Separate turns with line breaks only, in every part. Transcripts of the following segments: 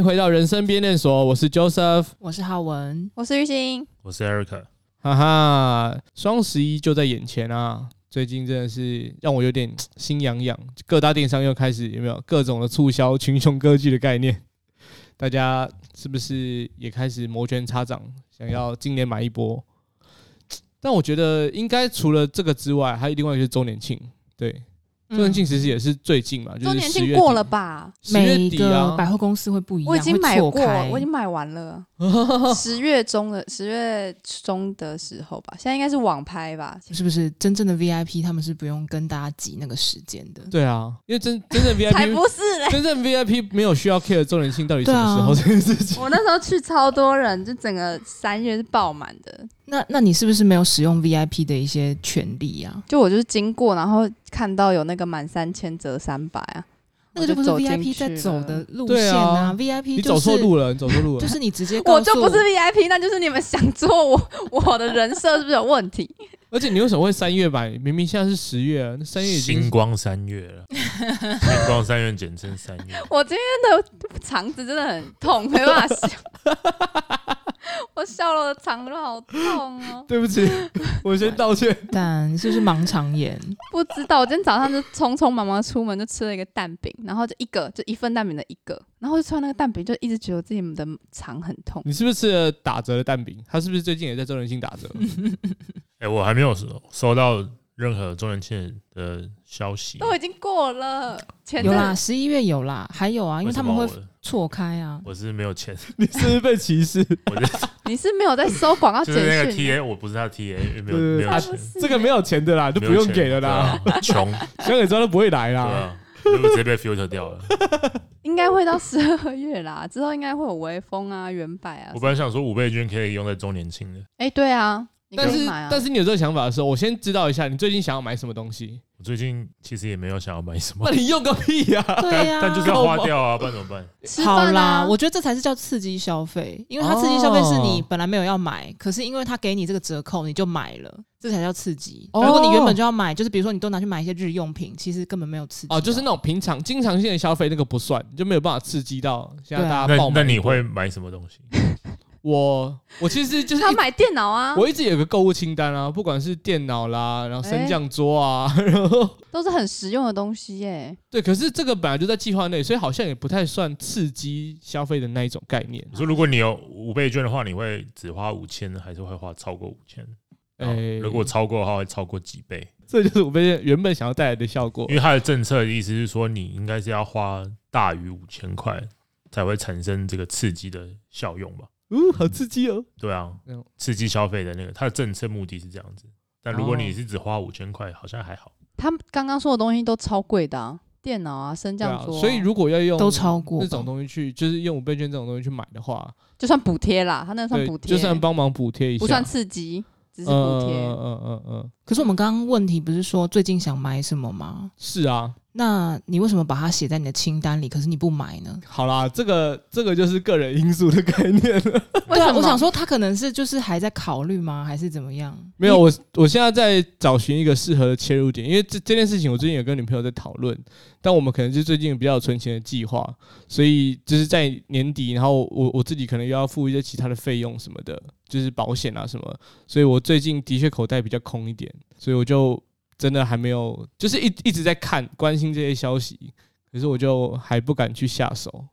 迎回到人生编练所，我是 Joseph，
我是浩文，
我是玉兴，
我是 Erica。
哈哈，双十一就在眼前啊！最近真的是让我有点心痒痒，各大电商又开始有没有各种的促销、群雄割据的概念？大家是不是也开始摩拳擦掌，想要今年买一波？但我觉得应该除了这个之外，还有另外一个周年庆，对。周年庆其实也是最近嘛，周年庆
过了吧？
每个
百货公司会不一样，
我已经买过，我已经买完了。十月中的十月中的时候吧，现在应该是网拍吧？
是不是真正的 VIP 他们是不用跟大家挤那个时间的？
对啊，因为真真正 VIP
才不是嘞，
真正 VIP 没有需要 care 周年庆到底什么时候这件事情。
我那时候去超多人，就整个三月是爆满的。
那那你是不是没有使用 VIP 的一些权利啊？
就我就是经过，然后看到有那个满三千折三百啊，
那个就不是 VIP 在走的路线啊，啊，VIP
你走错路了，你走错路了，
就是你直接
我就不是 VIP，那就是你们想做我我的人设是不是有问题？
而且你为什么会三月买？明明现在是十月啊，那三月已经
星光三月了，星光三月简称三月。
我今天的肠子真的很痛，没办法笑。我笑了，我的肠子好痛哦！
对不起，我先道歉。
但是不是盲肠炎？
不知道。我今天早上就匆匆忙忙出门，就吃了一个蛋饼，然后就一个，就一份蛋饼的一个，然后就吃完那个蛋饼，就一直觉得自己的肠很痛。
你是不是吃了打折的蛋饼？他是不是最近也在周年庆打折？
哎、欸，我还没有收收到任何周年庆的消息，
都已经过了。
有啦，十一月有啦，还有啊，因为他们会错开啊。
我是没有钱，
你是不是被歧视？
我是
你是没有在收广告简讯？
就是那个 TA，我不是他 TA，没有没有钱，
这个没有钱的啦，就不用给了啦。
穷，
想给知道都不会来啦。
直接被 filter 掉了。
应该会到十二月啦，之后应该会有微风啊、原百啊。
我本来想说五倍券可以用在周年庆的。
哎、欸，对啊，
但是但是你有这个想法的时候，我先知道一下，你最近想要买什么东西？
我最近其实也没有想要买什么，
那你用个屁呀！
对呀，
但就是要花掉啊，不然怎么办？
好啦，我觉得这才是叫刺激消费，因为它刺激消费是你本来没有要买，可是因为它给你这个折扣，你就买了，这才叫刺激。如果你原本就要买，就是比如说你都拿去买一些日用品，其实根本没有刺激
哦，就是那种平常经常性的消费，那个不算，就没有办法刺激到现在大家爆买。
那你会买什么东西？
我我其实就是
他买电脑啊，
我一直有个购物清单啊，不管是电脑啦，然后升降桌啊，欸、然后
都是很实用的东西耶、欸。
对，可是这个本来就在计划内，所以好像也不太算刺激消费的那一种概念。
你说如果你有五倍券的话，你会只花五千，还是会花超过五千？如果超过的话，会超过几倍？
这就是五倍券原本想要带来的效果。
因为它的政策的意思是说，你应该是要花大于五千块，才会产生这个刺激的效用吧。
哦，好刺激哦！
对啊，刺激消费的那个，它的政策目的是这样子。但如果你是只花五千块，好像还好。
他刚刚说的东西都超贵的啊，电脑啊、升降桌、啊。
所以如果要用
都超过
这种东西去，就是用五倍券这种东西去买的话，
就算补贴啦，他那算补贴，
就算帮忙补贴一下，
不算刺激，只是补贴。
嗯嗯嗯嗯。
可是我们刚刚问题不是说最近想买什么吗？
是啊。
那你为什么把它写在你的清单里？可是你不买呢？
好啦，这个这个就是个人因素的概念了。
为对啊，我想说他可能是就是还在考虑吗？还是怎么样？
没有，我我现在在找寻一个适合的切入点，因为这这件事情我最近有跟女朋友在讨论，但我们可能就最近比较有存钱的计划，所以就是在年底，然后我我自己可能又要付一些其他的费用什么的，就是保险啊什么，所以我最近的确口袋比较空一点，所以我就。真的还没有，就是一一直在看关心这些消息，可是我就还不敢去下手。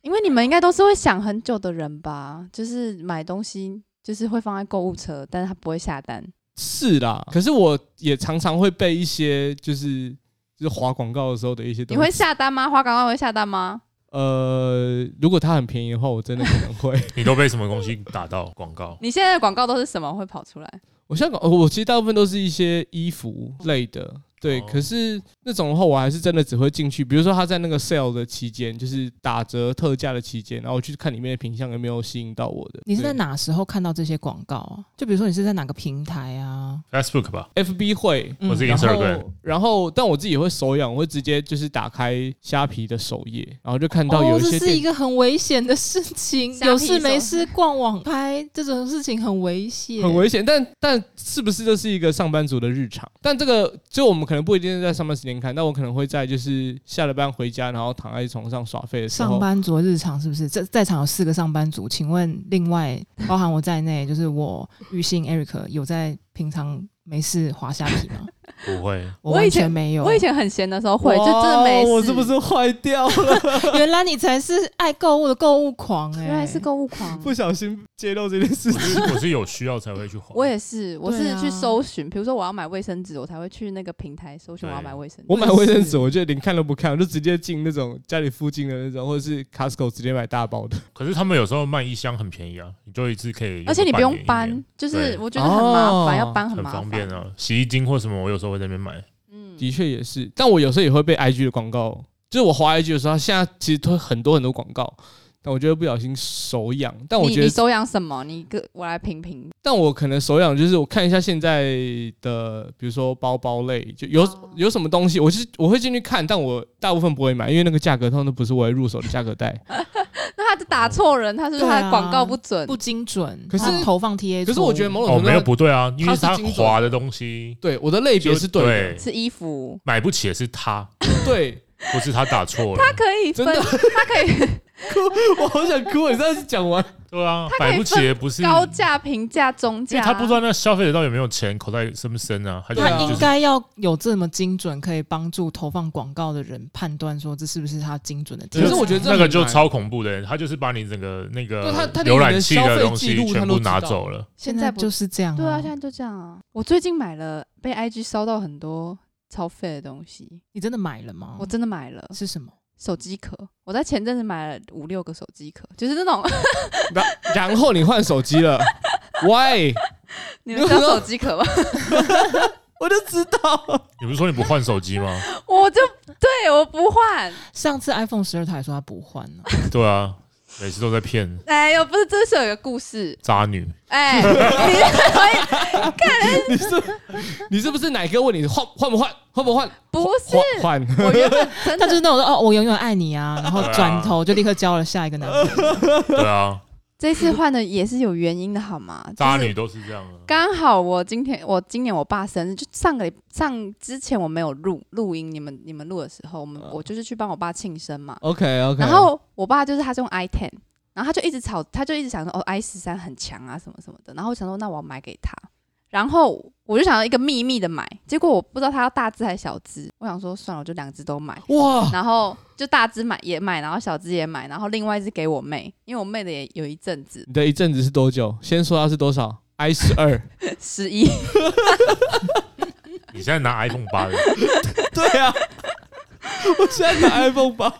因为你们应该都是会想很久的人吧？就是买东西就是会放在购物车，但是他不会下单。
是啦，可是我也常常会被一些就是就是划广告的时候的一些东西。
你会下单吗？划广告会下单吗？
呃，如果它很便宜的话，我真的可能会。
你都被什么东西打到广告？
你现在的广告都是什么会跑出来？
我香港，我其实大部分都是一些衣服类的，对。可是那种的话，我还是真的只会进去。比如说他在那个 sale 的期间，就是打折特价的期间，然后我去看里面的品相有没有吸引到我的。
你是在哪时候看到这些广告啊？就比如说你是在哪个平台啊
Facebook 吧
，FB 会，
嗯
或是
然
Instagram，
然后但我自己也会手痒，我会直接就是打开虾皮的首页，然后就看到有
哦，
一些店
这是一个很危险的事情，有事
没
事逛网拍这种事情很危险，
很危险，但但是不是这是一个上班族的日常？但这个就我们可可能不一定是在上班时间看，但我可能会在就是下了班回家，然后躺在床上耍废的时候，
上班族日常是不是？这在场有四个上班族，请问另外包含我在内，就是我玉信 Eric 有在平常没事滑虾皮吗？
不会。
我
以前
没有。
我以前很闲的时候会，就真的没事。
我是不是坏掉了？
原来你才是爱购物的购物狂哎、
原来是购物狂？
不小心揭露这件事
我
情。
是我是有需要才会去滑。
我也是，我是去搜寻，比如说我要买卫生纸，我才会去那个平台搜寻我要买卫生纸。
我买卫生纸，我就连看都不看，我就直接进那种家里附近的那种，或者是 Costco 直接买大包的。
可是他们有时候卖一箱很便宜啊，你就一次可以
而且你不用搬，就是我觉得很麻
哦
烦，要搬
很
麻烦。
方便啊。洗衣精或什么，我有时候会在那边买。
嗯，
的确也是，但我有时候也会被 IG 的广告，就是我滑 IG 的时候，现在其实都很多很多广告，但我觉得不小心手痒。但我觉得，
你你手痒什么？你个我来评评。
但我可能手痒就是我看一下现在的，比如说包包类，就有、
哦
有什么东西，我是我会进去看，但我大部分不会买，因为那个价格通常都不是我会入手的价格带。
那他就打错人，他是不是他的广告不准？
不精准，
可是
投放 TA
可是我觉得某
哦，
种程度上，
没有不对啊，因为他滑的东西
对我的类别是对的，
是衣服，
买不起的是他，
对，
不是他打错了。
他可以分，
真的
他可以
我好想哭，你上次讲完，
对啊，买不起也不是
高价、平价、中价。
因为他不知道那消费者到底有没有钱，口袋深不深啊？他
应该要有这么精准，可以帮助投放广告的人判断说这是不是他精准的。
可是我觉得
那
个
就超恐怖的，他就是把你整个那
个他他连
浏
你的
览器的东
消费记
西全部拿走了。
现在就是这样、啊，
对啊，现在就这样啊。我最近买了，被 IG 烧到很多超费的东西，
你真的买了吗？
我真的买了
是什么？
手机壳。我在前阵子买了五六个手机壳，就是那种
然然后你换手机了，Why？
你们知道手机壳吗？
我就知道，
你不是说你不换手机吗？
我就对我不换。
上次 iPhone 十二台说他不换呢、
对啊，每次都在骗
哎呦，不是，这是有一个故事。
渣女。
哎，你
你是你是不是哪个问你换换不换换不换？
不是
换换。
我原本真的
他就是那种说哦，我永远爱你啊，然后转头就立刻交了下一个男朋友。
对啊，
这次换的也是有原因的，好吗？
渣女都是这样的。
刚好我今天我今年我爸生日，就上个礼上之前我没有录录音，你们你们录的时候，我们我就是去帮我爸庆生嘛。
OK OK。
然后我爸就是他是用 i ten，然后他就一直吵，他就一直想说哦 i 十三很强啊什么什么的，然后我想说那我要买给他，然后我就想要一个秘密的买，结果我不知道他要大只还是小只，我想说算了，我就两只都买，
哇，
然后就大只买也买，然后小只也买，然后另外一只给我妹，因为我妹的也有一阵子
你的一阵子是多久？先说它是多少？i 十二。
十一，
你现在拿 iPhone 八的，
对啊，我现在拿 iPhone 八。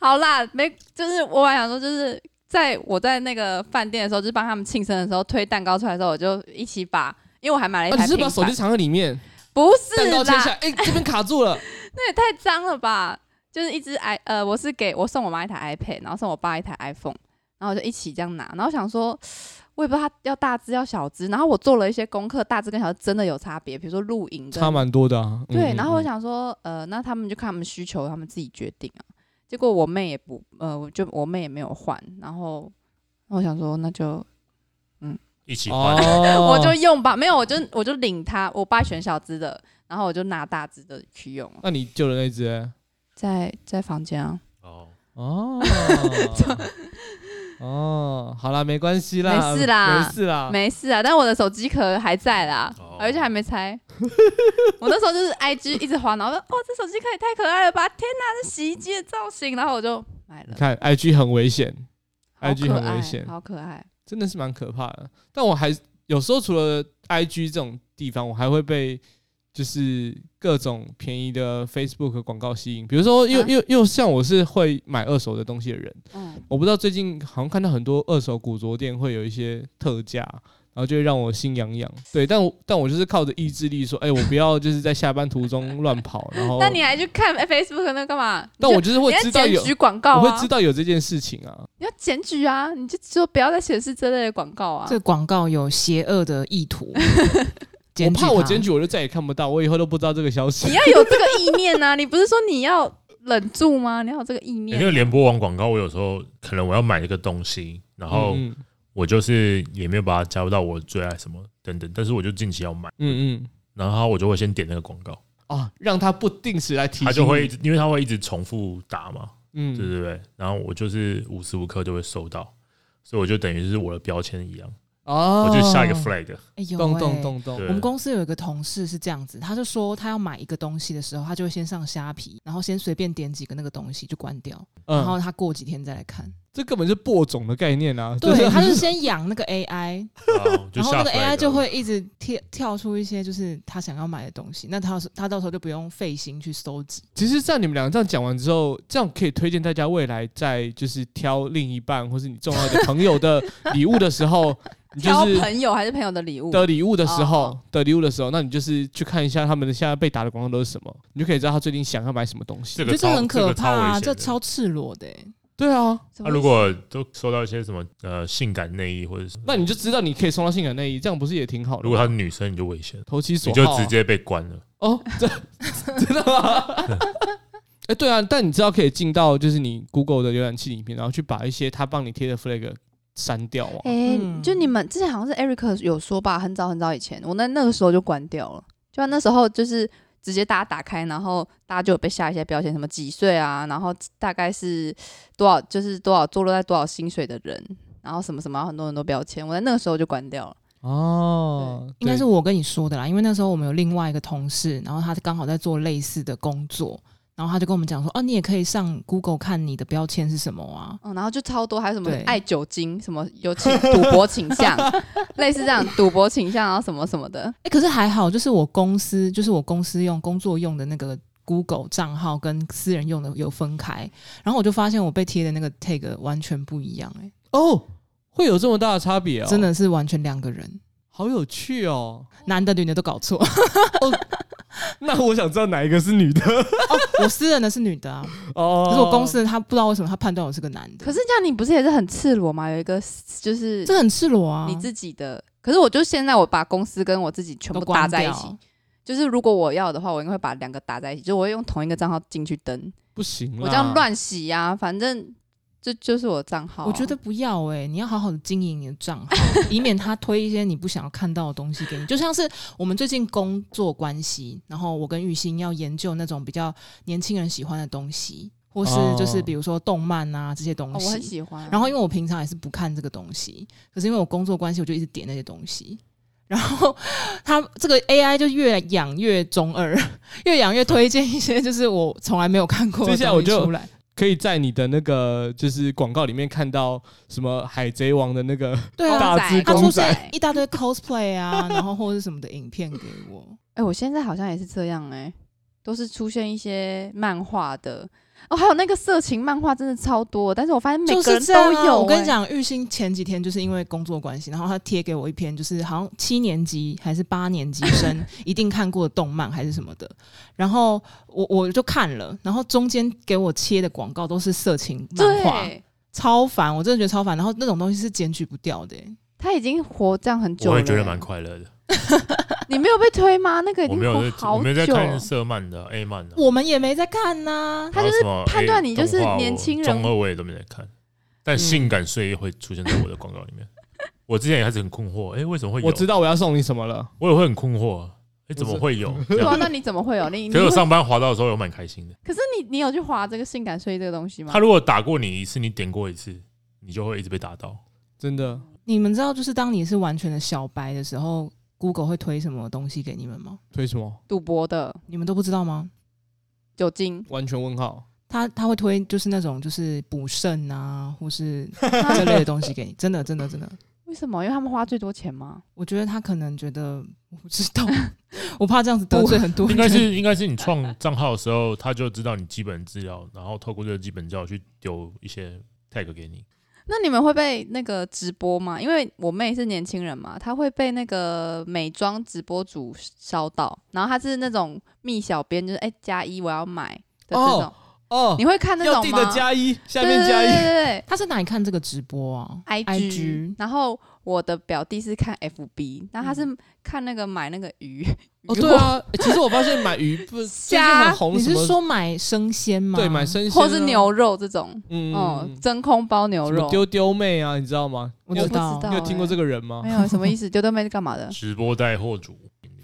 好啦，没就是我还想说就是。在我在那个饭店的时候，就是帮他们庆生的时候，推蛋糕出来的时候，我就一起把，因为我还买了一
啊，
台
你是把手机藏在里面，
不是
蛋糕切下
啦
来，，哎，这边卡住了。
那也太脏了吧！就是一只 i 呃，我是给我送我妈一台 iPad，然后送我爸一台 iPhone，然后我就一起这样拿，然后想说，我也不知道它要大只要小只，然后我做了一些功课，大只跟小只真的有差别，比如说露营
差蛮多的啊。
对，
嗯
然后我，
嗯
想说，呃，那他们就看他们需求，他们自己决定啊。结果我妹也不，呃，我就我妹也没有换，然后我想说，那就嗯
一起
嗯
换。
哦，
我就用吧，没有，我就我就领他，我爸选小只的，然后我就拿大只的去用，
那你救的那只欸？
在在房间啊。
哦，
哦，哦，好啦，没关系啦，
没事啦
没事啦，
没事啊，但我的手机壳还在啦，
哦
而且还没拆。我那时候就是 IG 一直滑，然后说哦，这手机壳也太可爱了吧！天哪，这洗衣机的造型，然后我就买了。
看 IG 很危
险
，IG 很危险，
好可爱。
真的是蛮可怕的。但我还有时候除了 IG 这种地方，我还会被就是各种便宜的 Facebook 广告吸引，比如说又又又像我是会买二手的东西的人，嗯，我不知道最近好像看到很多二手古着店会有一些特价。然后就会让我心痒痒，对，但我但我就是靠着意志力说，哎、欸，我不要就是在下班途中乱跑，然后。那
你还去看 Facebook 那干嘛？
但我就是会知道有
广告、啊，
我会知道有这件事情啊。
你要检举啊，你就说不要再显示这类的广告啊。
这广告有邪恶的意图，
我怕我检举我就再也看不到，我以后都不知道这个消息。
你要有这个意念啊，你不是说你要忍住吗？你要有这个意念、啊。
因为联播网广告，我有时候可能我要买一个东西，然后。嗯我就是也没有把它加入到我最爱什么等等，但是我就近期要买，嗯嗯，然后我就会先点那个广告
啊，让他不定时来提醒，
他就会因为他会一直重复打嘛，嗯，对对对，然后我就是无时无刻都会收到，所以我就等于是我的标签一样。哦，我就下一个 flag。
哎呦，咚咚咚咚。我们公司有一个同事是这样子，他就说他要买一个东西的时候，他就会先上虾皮，然后先随便点几个那个东西就关掉，然后他过几天再来看。
这根本是播种的概念啊！
对，他是先养那个 AI，然后那个 AI 就会一直跳跳出一些就是他想要买的东西，那他他到时候就不用费心去搜集。
其实，在你们两个这样讲完之后，这样可以推荐大家未来在就是挑另一半或是你重要的朋友的礼物的时候。
挑朋友还是朋友的礼物
的礼物的时候的礼物的时候，那你就是去看一下他们的现在被打的广告都是什么，你就可以知道他最近想要买什么东西。
这个很可怕啊，这超赤裸的。
对啊，
他如果都收到一些什么呃性感内衣或者什么，
那你就知道你可以收到性感内衣，这样不是也挺好的？
如果她是女生，你就危险，
投其所好，
你就直接被关了。
哦，这 真的吗？哎，对啊，但你知道可以进到就是你 Google 的浏览器里面，然后去把一些他帮你贴的 flag。删掉啊！
哎，就你们之前好像是 Eric 有说吧，很早很早以前，我那那个时候就关掉了。就那时候就是直接大家打开，然后大家就有被下一些标签，什么几岁啊，然后大概是多少，就是多少坐落在多少薪水的人，然后什么什么很多很多标签，我在那个时候就关掉了。
哦，应该是我跟你说的啦，因为那时候我们有另外一个同事，然后他刚好在做类似的工作。然后他就跟我们讲说，哦，你也可以上 Google 看你的标签是什么啊？
嗯，然后就超多，还有什么爱酒精，什么有倾赌博倾向，类似这样赌博倾向，然后什么什么的。
哎，可是还好，就是我公司，就是我公司用工作用的那个 Google 账号跟私人用的有分开，然后我就发现我被贴的那个 tag 完全不一样，欸，哎，
哦，会有这么大的差别哦？
真的是完全两个人，
好有趣哦，
男的女的都搞错。
哦 那我想知道哪一个是女的？
哦，我私人的是女的啊。哦，可是我公司的他不知道为什么他判断我是个男的。
可是这样你不是也是很赤裸吗？有一个就是
这很赤裸啊，
你自己的。可是我就现在我把公司跟我自己全部搭在一起，就是如果我要的话，我应该会把两个搭在一起，就我会用同一个账号进去登。
不行，
我这样乱洗呀，啊，反正。这就是我的账号，
我觉得不要哎、欸，你要好好的经营你的账号，以免他推一些你不想要看到的东西给你。就像是我们最近工作关系，然后我跟玉兴要研究那种比较年轻人喜欢的东西，或是就是比如说动漫啊这些东西，
我很喜欢。
然后因为我平常也是不看这个东西，可是因为我工作关系，我就一直点那些东西。然后他这个 AI 就越养越中二，越养越推荐一些就是我从来没有看过的东西出来。
可以在你的那个就是广告里面看到什么海贼王的那个
对啊，
大只
公仔，一大堆 cosplay 啊，然后或者是什么的影片给我。
哎、欸，我现在好像也是这样哎、欸，都是出现一些漫画的。哦，还有那个色情漫画真的超多，但是我发现每个人都有、欸。
我跟你讲，玉兴前几天就是因为工作关系，然后他贴给我一篇，就是好像七年级还是八年级生一定看过的动漫还是什么的，然后我我就看了，然后中间给我切的广告都是色情漫画，超烦，我真的觉得超烦。然后那种东西是检举不掉的、欸，
他已经活这样很久了、欸，
我也觉得蛮快乐的。
你没有被推吗？那个已经好久，
我没有在，我没在看色漫的 A 漫的，
我们也没在看呐、啊。
他就是判断你就是年轻人，
中二我也都没在看，但性感睡衣会出现在我的广告里面。嗯、我之前也开始很困惑，哎、欸，为什么会有？
我知道我要送你什么了，
我也会很困惑，哎、欸，怎么会有？
对啊，那你怎么会有？你，
可是我上班滑到的时候有蛮开心的。
可是你，你有去滑这个性感睡衣这个东西吗？
他如果打过你一次，你点过一次，你就会一直被打到，
真的。
你们知道，就是当你是完全的小白的时候。Google 会推什么东西给你们吗？
推什么？
赌博的，
你们都不知道吗？
酒精，
完全问号。
他他会推就是那种就是补肾啊，或是这类的东西给你，真的真的真的。
为什么？因为他们花最多钱吗？
我觉得他可能觉得我不知道，我怕这样子得罪很多。
应该是应该是你创账号的时候，他就知道你基本资料，然后透过这个基本资料去丢一些 tag 给你。
那你们会被那个直播吗？因为我妹是年轻人嘛，她会被那个美妆直播主烧到，然后她是那种蜜小编，就是哎加一我要买的这种。哦，你会看那种吗？
要的加一，下面加一。
对对对对，
他是哪里看这个直播啊
？IG。IG 然后我的表弟是看 FB，然后他是看那个买那个鱼。
哦，对啊，其实我发现买鱼 不是最近很红，
你是说买生鲜吗？
对，买生鲜
或是牛肉这种，嗯，真空包牛肉。
丢丢妹啊，你知道吗？
我不知道，
你有听过这个人吗？
没有，什么意思？丢丢妹是干嘛的？
直播带货主。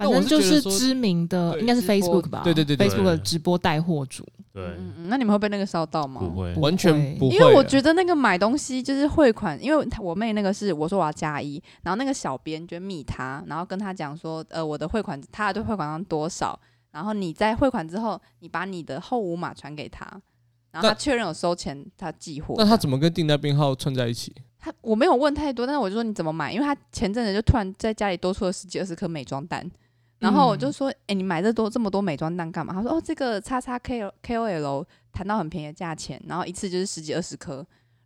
反正就是知名的，应该是 Facebook 吧？
对对对
，Facebook 的直播带货主。
对，
嗯嗯，那你们会被那个烧到吗？
不会，
完全不会。
因为我觉得那个买东西就是汇款，因为我妹那个是我说我要加一，然后那个小编就密他，然后跟他讲说，呃，我的汇款，他的汇款量多少，然后你在汇款之后，你把你的后五码传给他，然后他确认有收钱，他寄货。
那他怎么跟订单编号串在一起？
他我没有问太多，但是我就说你怎么买？因为他前阵子就突然在家里多出了十几二十颗美妆蛋。然后我就说，哎、欸，你买这多这么多美妆蛋干嘛？他说，哦，这个叉叉 K K O L 谈到很便宜的价钱，然后一次就是十几二十颗。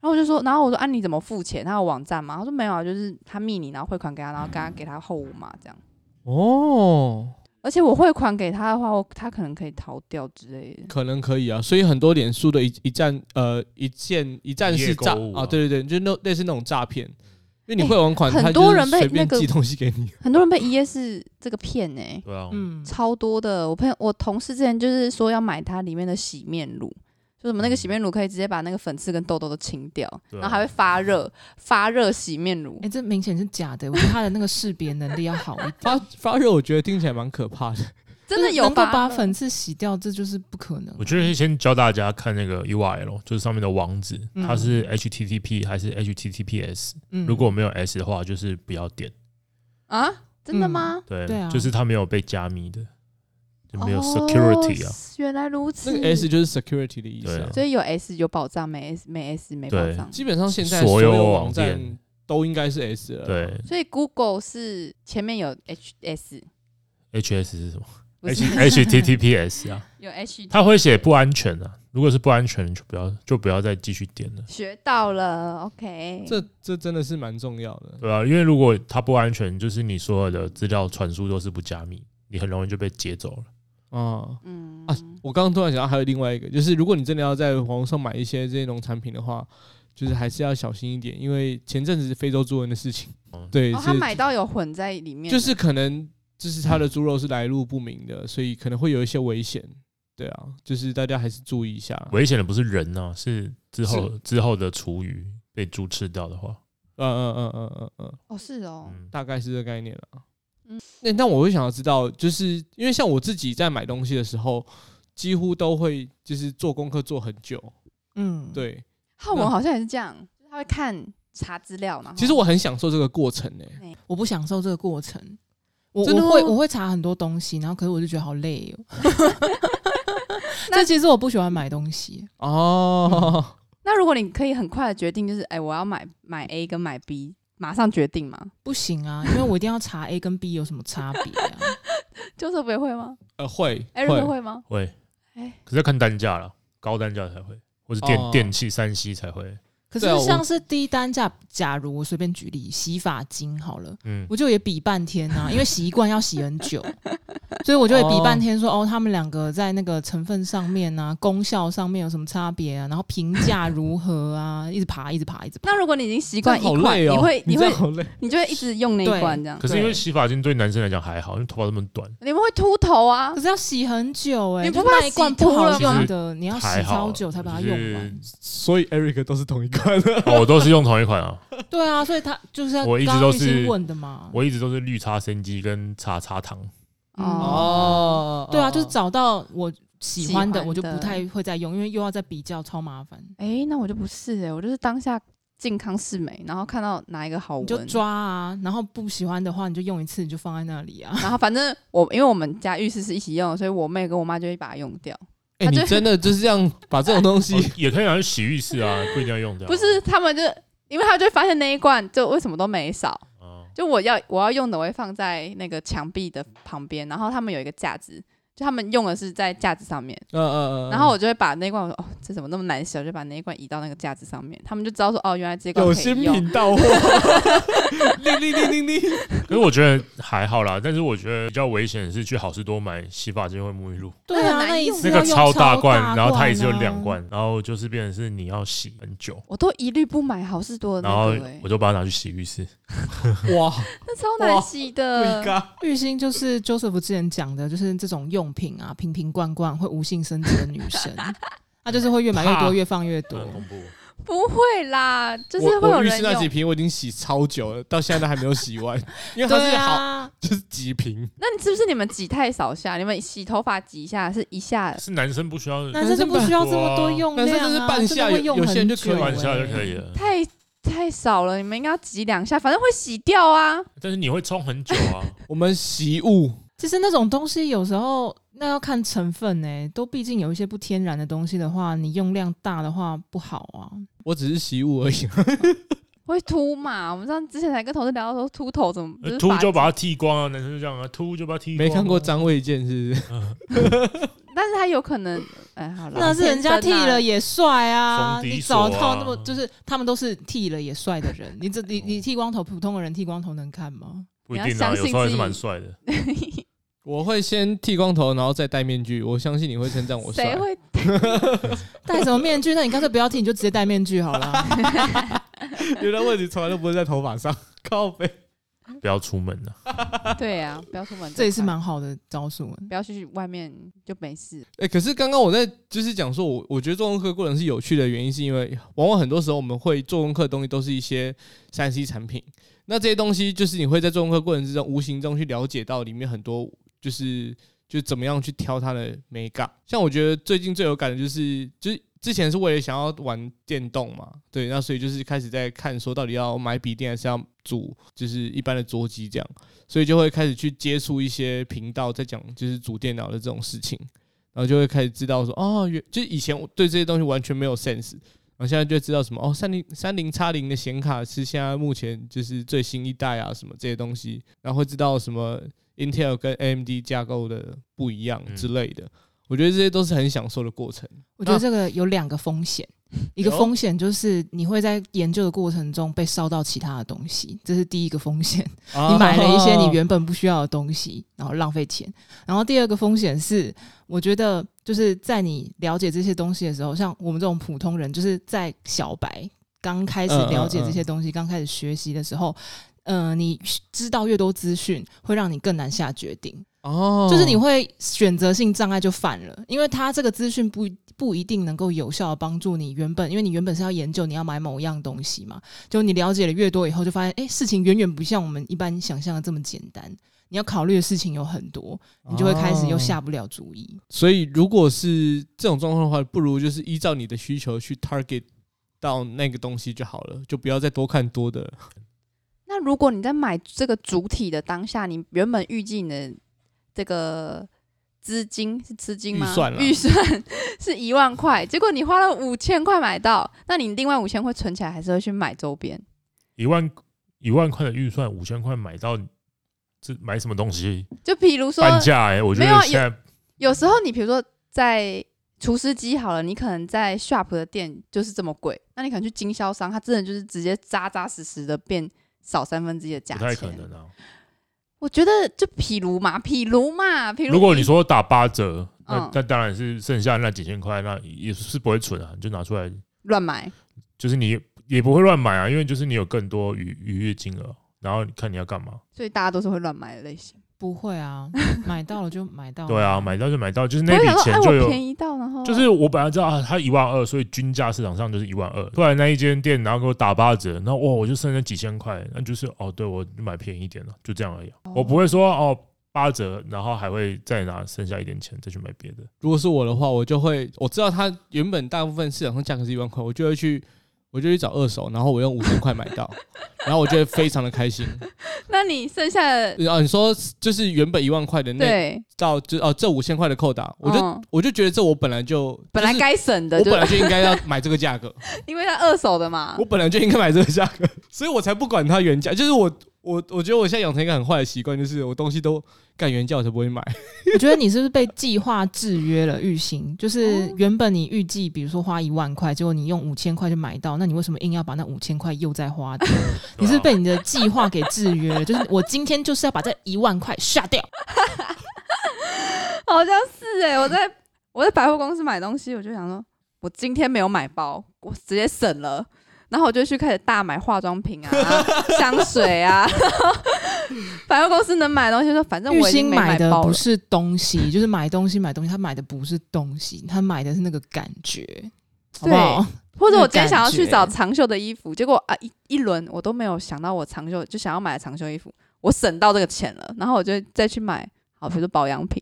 然后我就说，然后我说，啊，你怎么付钱？他有网站吗？他说没有啊，就是他密你，然后汇款给他，然后刚刚给他后五嘛这样。
哦，
而且我汇款给他的话，我他可能可以逃掉之类的。
可能可以啊，所以很多脸书的一一站呃一键一站式诈啊，对对对，就那类似那种诈骗。因为你汇完款，
很多人被那个
寄东西给你，
很多人被 ES 这个骗呢。
对啊，
嗯，超多的。我朋友，我同事之前就是说要买它里面的洗面乳，就什么那个洗面乳可以直接把那个粉刺跟痘痘都清掉，然后还会发热，发热洗面乳。
哎，这明显是假的，我觉得它的那个识别能力要好一点。
发发热，我觉得听起来蛮可怕的。
真的有
能够把粉刺洗掉，这就是不可能。
我觉得先教大家看那个 URL，就是上面的网址，它是 HTTP 还是 HTTPS？如果没有 S 的话，就是不要点。
啊？真的吗？
对，就是它没有被加密的，就没有 security 啊。
原来如此。
那个 S 就是 security 的意思。
所以有 S 有保障，没 S 没 S 没保障。
基本上现在所有网站都应该是 S 了。
对。
所以 Google 是前面有 HS。
HS 是什么？H H T T P S 啊，
有 H，
他会写不安全啊。如果是不安全，就不要就不要再继续点了。
学到了，OK。
这这真的是蛮重要的，
对啊，因为如果它不安全，就是你所有的资料传输都是不加密，你很容易就被劫走了。
哦，嗯啊，我刚刚突然想到还有另外一个，就是如果你真的要在网上买一些这些农产品的话，就是还是要小心一点，因为前阵子是非洲猪瘟的事情，对，
他买到有混在里面，
就是可能。就是它的猪肉是来路不明的，所以可能会有一些危险。对啊，就是大家还是注意一下。
危险的不是人呢、啊，是之后是之后的厨余被猪吃掉的话。
嗯嗯嗯嗯嗯嗯。
哦，是哦，
大概是这个概念了。嗯，那但我会想要知道，就是因为像我自己在买东西的时候，几乎都会就是做功课做很久。嗯，对。
浩文好像也是这样，就是他会看查资料嘛。
其实我很享受这个过程呢、欸，
我不享受这个过程。我我会我会查很多东西，然后可是我就觉得好累哦。那其实我不喜欢买东西
哦。嗯、
那如果你可以很快的决定，就是哎，我要买买 A 跟买 B，马上决定吗？
不行啊，因为我一定要查 A 跟 B 有什么差别啊。
就是不会吗？
呃，会。
Eric 会吗？
会。哎，可是要看单价了，高单价才会，或是电、哦、电器三 C 才会。
可是像是低单价，假如我随便举例，洗发精好了，嗯，我就也比半天啊，因为洗一罐要洗很久，所以我就会比半天说，哦，他们两个在那个成分上面啊，功效上面有什么差别啊？然后评价如何啊？一直爬，一直爬，一直爬。
那如果你已经习惯一罐，你会，你会好累，你就会一直用那一罐这样。
可是因为洗发精对男生来讲还好，因为头发那么短，
你们会秃头啊？
可是要洗很久哎，
你不怕
一罐不好用的？你要洗超久才把它用完。
所以 Eric 都是同一
我都是用同一款啊。
对啊，所以他就是
我一直都是
问的嘛。
我一直都是绿茶生机跟茶茶糖。
哦，对啊，就是找到我喜欢的，我就不太会再用，因为又要再比较，超麻烦。
哎，那我就不是哎，我就是当下健康是美，然后看到哪一个好
闻，就抓啊，然后不喜欢的话，你就用一次，你就放在那里啊。
然后反正我因为我们家浴室是一起用，所以我妹跟我妈就会把它用掉。
你真的就是这样把这种东西
也可以拿去洗浴室啊，不一定要用的。
不是，他们就因为他就会发现那一罐就为什么都没少。就我要我要用的，我会放在那个墙壁的旁边，然后他们有一个架子。就他们用的是在架子上面，嗯嗯嗯，然后我就会把那一罐，我说哦，这怎么那么难洗？我就把那一罐移到那个架子上面，他们就知道说哦，原来这个有新
品到货，叮叮叮叮叮。
可是我觉得还好啦，但是我觉得比较危险的是去好事多买洗发精或沐浴露，
对啊，那
那个超大罐，然后它也只有两罐，然后就是变成是你要洗很久。
我都一律不买好事多的，
然后我就把它拿去洗浴室。
哇，那超难洗的。
玉兴就是 Joseph 之前讲的，就是这种用品啊，瓶瓶罐罐会无性生殖的女生，她就是会越买越多，越放越多。
恐怖。
不会啦，就是会有人用。浴室
那几瓶我已经洗超久了，到现在都还没有洗完，因为它是好，啊、就是几瓶。
那你是不是你们挤太少下？你们洗头发挤一下是一下？
是男生不需要，
男生就不需要这么多用量啊，男生
就是半下，有些人就可以
半下就可以了。
太太少了，你们应该要挤两下，反正会洗掉啊。
但是你会冲很久啊。
我们洗物。
其实那种东西有时候那要看成分呢、欸，都毕竟有一些不天然的东西的话，你用量大的话不好啊。
我只是洗物而已，
会秃嘛？我们上之前才跟同事聊到说秃头怎么
秃就把它剃光啊，男生就这样啊，秃就把它剃光。
没看过张卫健是不是？
但是他有可能，哎，好了，
那是人家剃了也帅啊。你找到那么就是他们都是剃了也帅的人，你这你你剃光头，普通的人剃光头能看吗？
不一定啊，有时候还是蛮帅的。
我会先剃光头，然后再戴面具。我相信你会称赞我帅。
谁会
戴什么面具？那你干脆不要剃，你就直接戴面具好了。
原来问题从来都不会在头发上，靠背。
不要出门了。
对啊，不要出门，
这也是蛮好的招数。
不要去外面就没事。
哎、欸，可是刚刚我在就是讲说，我我觉得做功课过程是有趣的原因，是因为往往很多时候我们会做功课的东西都是一些三 C 产品。那这些东西就是你会在做功课过程之中无形中去了解到里面很多。就是就怎么样去挑它的美感，像我觉得最近最有感的就是，就是之前是为了想要玩电动嘛，对，那所以就是开始在看说到底要买笔电还是要组就是一般的桌机这样，所以就会开始去接触一些频道在讲就是组电脑的这种事情，然后就会开始知道说哦，原就以前我对这些东西完全没有 sense，然后现在就知道什么哦，三零三零叉零的显卡是现在目前就是最新一代啊，什么这些东西，然后会知道什么。Intel 跟 AMD 架构的不一样之类的，我觉得这些都是很享受的过程。
我觉得这个有两个风险，一个风险就是你会在研究的过程中被烧到其他的东西，这是第一个风险。你买了一些你原本不需要的东西，然后浪费钱。然后第二个风险是，我觉得就是在你了解这些东西的时候，像我们这种普通人，就是在小白刚开始了解这些东西、刚开始学习的时候。嗯、呃，你知道越多资讯，会让你更难下决定。哦，就是你会选择性障碍就犯了，因为他这个资讯不不一定能够有效的帮助你原本，因为你原本是要研究你要买某样东西嘛。就你了解的越多以后，就发现，哎、欸，事情远远不像我们一般想象的这么简单。你要考虑的事情有很多，你就会开始又下不了主意。
哦、所以，如果是这种状况的话，不如就是依照你的需求去 target 到那个东西就好了，就不要再多看多的。
那如果你在买这个主体的当下，你原本预计你的这个资金是资金吗？预算预算是一万块，结果你花了五千块买到，那你另外五千块存起来，还是会去买周边？一
万一万块的预算，五千块买到这买什么东西？
就比如说
半价哎，我觉得现在
有，有时候你比如说在厨师机好了，你可能在 shop 的店就是这么贵，那你可能去经销商，他真的就是直接扎扎实实的变。少三分之一的价钱，
不太可能啊！
我觉得就譬如嘛，譬如嘛，譬如
如果你说打八折，那那当然是剩下那几千块，那也是不会存啊，你就拿出来
乱买，
就是你也不会乱买啊，因为就是你有更多余余裕金额，然后你看你要干嘛，
所以大家都是会乱买的类型。
不会啊，买到了就买到
了。对啊，买到就买到，就是那笔钱就有
便宜到，然后
就是我本来知道啊，它一万二，所以均价市场上就是一万二。突然那一间店，然后给我打八折，然后哇，我就剩下几千块，那就是哦，对我买便宜一点了，就这样而已。我不会说哦八折，然后还会再拿剩下一点钱再去买别的。
如果是我的话，我就会我知道它原本大部分市场上价格是一万块，我就会去。我就去找二手，然后我用五千块买到，然后我觉得非常的开心。
那你剩下的
啊，你说就是原本一万块的那
对
到就哦这五千块的扣打，我就、
嗯、
我就觉得这我本来就
本来该省的，
我本来就应该要买这个价格，
因为它二手的嘛，
我本来就应该买这个价格，所以我才不管它原价。就是我我我觉得我现在养成一个很坏的习惯，就是我东西都。干原价我才不会买。
我觉得你是不是被计划制约了？预行就是原本你预计，比如说花一万块，结果你用五千块就买到，那你为什么硬要把那五千块又再花掉？你是不是被你的计划给制约了？就是我今天就是要把这一万块下掉。
好像是哎、欸，我在我在百货公司买东西，我就想说，我今天没有买包，我直接省了。然后我就去开始大买化妆品啊、香水啊，百货公司能买的东西，说反正我已
经买的不是东西，就是买东西买东西，他买的不是东西，他买的是那个感觉，好不好？
或者我今天想要去找长袖的衣服，结果啊一一轮我都没有想到我长袖就想要买的长袖衣服，我省到这个钱了，然后我就再去买，好比如说保养品，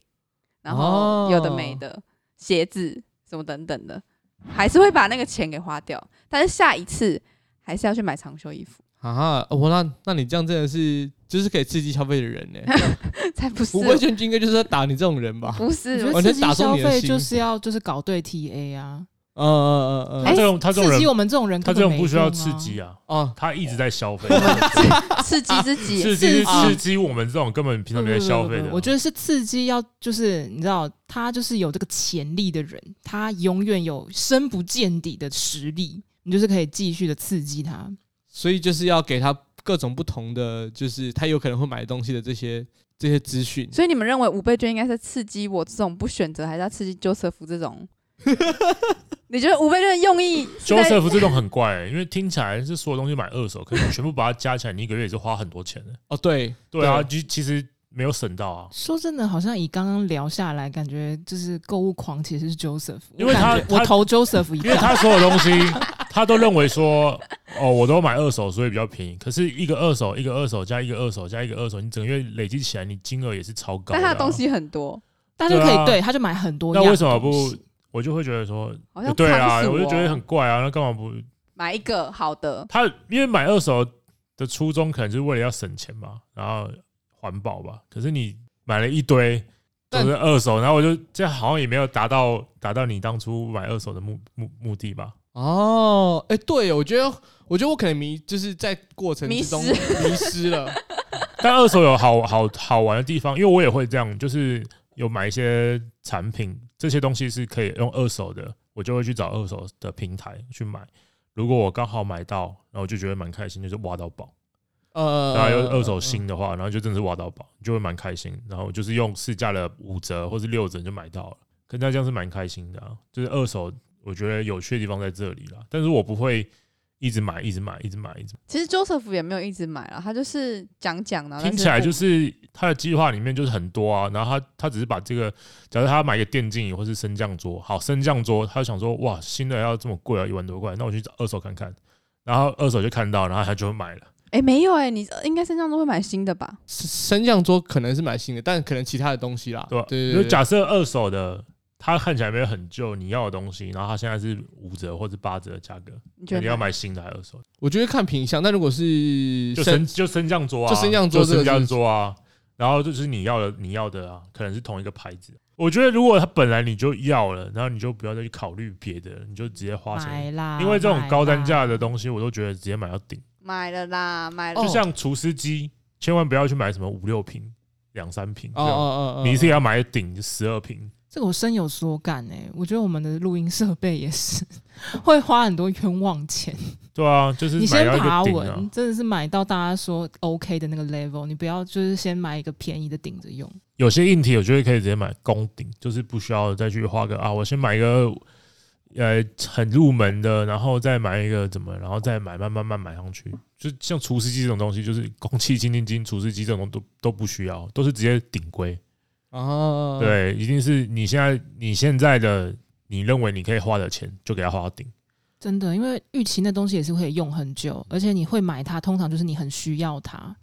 然后有的没的、哦、鞋子什么等等的。还是会把那个钱给花掉，但是下一次还是要去买长袖衣服
啊！我、哦、那那你这样真的是就是可以刺激消费的人呢？
才不是！
不会就应该就是在打你这种人吧？
不是，
我觉得刺激消费就是要就是搞对 TA 啊！
嗯嗯嗯嗯，
他这种他这种人，
刺激我们这种人，
他这种不需要刺激啊！
啊，
他一直在消费，
刺激自己，
刺激刺激我们这种根本平常没在消费的。
我觉得是刺激，要就是你知道，他就是有这个潜力的人，他永远有深不见底的实力，你就是可以继续的刺激他。
所以就是要给他各种不同的，就是他有可能会买东西的这些这些资讯。
所以你们认为五倍券应该是刺激我这种不选择，还是要刺激 Joseph 这种？你觉得五倍券的用意
？Joseph 这种很怪、欸，因为听起来是所有东西买二手，可是你全部把它加起来，你一个月也是花很多钱的。
哦，对，
对啊，其其实没有省到啊。
说真的，好像以刚刚聊下来，感觉就是购物狂其实是 Joseph，
因为他
我投 Joseph 一，
因为他所有东西 他都认为说，哦，我都买二手，所以比较便宜。可是一个二手，一个二手加一个二手加一个二手，你整个月累积起来，你金额也是超高、啊。
但他的东西很多，
大家就可以对，他就买很多。
那为什么不？我就会觉得说，对啊，我就觉得很怪啊，那干嘛不
买一个好的？
他因为买二手的初衷可能就是为了要省钱嘛，然后环保吧。可是你买了一堆都是二手，然后我就这样好像也没有达到达到你当初买二手的目目目的吧？
哦，哎，对，我觉得我觉得我可能迷就是在过程之中迷失了。
但二手有好好好玩的地方，因为我也会这样，就是。有买一些产品，这些东西是可以用二手的，我就会去找二手的平台去买。如果我刚好买到，然后我就觉得蛮开心，就是挖到宝。呃，然后有二手新的话，然后就真的是挖到宝，就会蛮开心。然后就是用市价的五折或是六折就买到了，跟大家这样是蛮开心的啊。就是二手，我觉得有趣的地方在这里啦。但是我不会。一直买，一直买，一直买，一直买。
其实 Joseph 也没有一直买了，他就是讲讲呢。
听起来就是他的计划里面就是很多啊，然后他他只是把这个，假如他买一个电竞椅或是升降桌，好，升降桌，他就想说哇，新的要这么贵啊，一万多块，那我去找二手看看，然后二手就看到，然后他就会买了。
哎、欸，没有哎、欸，你应该升降桌会买新的吧？
升降桌可能是买新的，但可能其他的东西啦，
对吧？对，对，对，对，假设二手的。它看起来没有很旧，你要的东西，然后它现在是五折或者八折的价格，你，你要买新的还是二手？
我觉得看品相，但如果是
就升就升降桌啊，
就升降桌，
升降桌啊，然后就是你要的你要的啊，可能是同一个牌子。我觉得如果它本来你就要了，然后你就不要再去考虑别的，你就直接花钱
买啦。
因为这种高单价的东西，我都觉得直接买到顶。
买了啦，买了。
就像厨师机，千万不要去买什么五六瓶、两三瓶，
哦哦哦哦，
你是要买顶十二瓶。
这个我深有所感哎、欸，我觉得我们的录音设备也是 会花很多冤枉钱。
对啊，就是
你先爬稳，真的是买到大家说 OK 的那个 level，你不要就是先买一个便宜的顶着用。
有些硬体我觉得可以直接买公顶，就是不需要再去花个啊，我先买一个呃很入门的，然后再买一个怎么，然后再买慢慢慢买上去。就像除湿机这种东西，就是空气清净机、除湿机这种都都不需要，都是直接顶规。哦，对，一定是你现在你现在的你认为你可以花的钱，就给他花到顶。
真的，因为预期那东西也是会用很久，而且你会买它，通常就是你很需要它。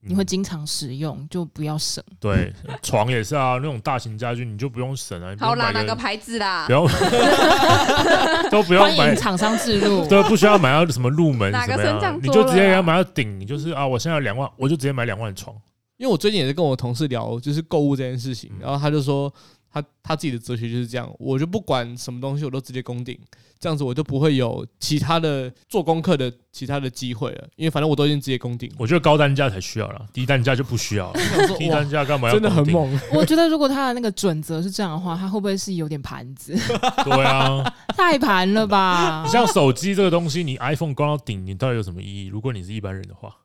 你会经常使用，就不要省。
对，床也是啊，那种大型家具你就不用省啊。
好啦，哪个牌子啦？
不用，都不用
买。厂商置入，
对，不需要买到什么入门
哪个
什么样，你就直接要买到顶，你就是啊，我现在两万，我就直接买两万床。
因为我最近也是跟我同事聊，就是购物这件事情，然后他就说。他他自己的哲学就是这样，我就不管什么东西，我都直接攻顶，这样子我就不会有其他的做功课的其他的机会了，因为反正我都已经直接攻顶。
我觉得高单价才需要了，低单价就不需要了。低单价干嘛要？
真的很猛。
我觉得如果他的那个准则是这样的话，他会不会是有点盘子？
对啊，
太盘了吧？
你像手机这个东西，你 iPhone 关到顶，你到底有什么意义？如果你是一般人的话。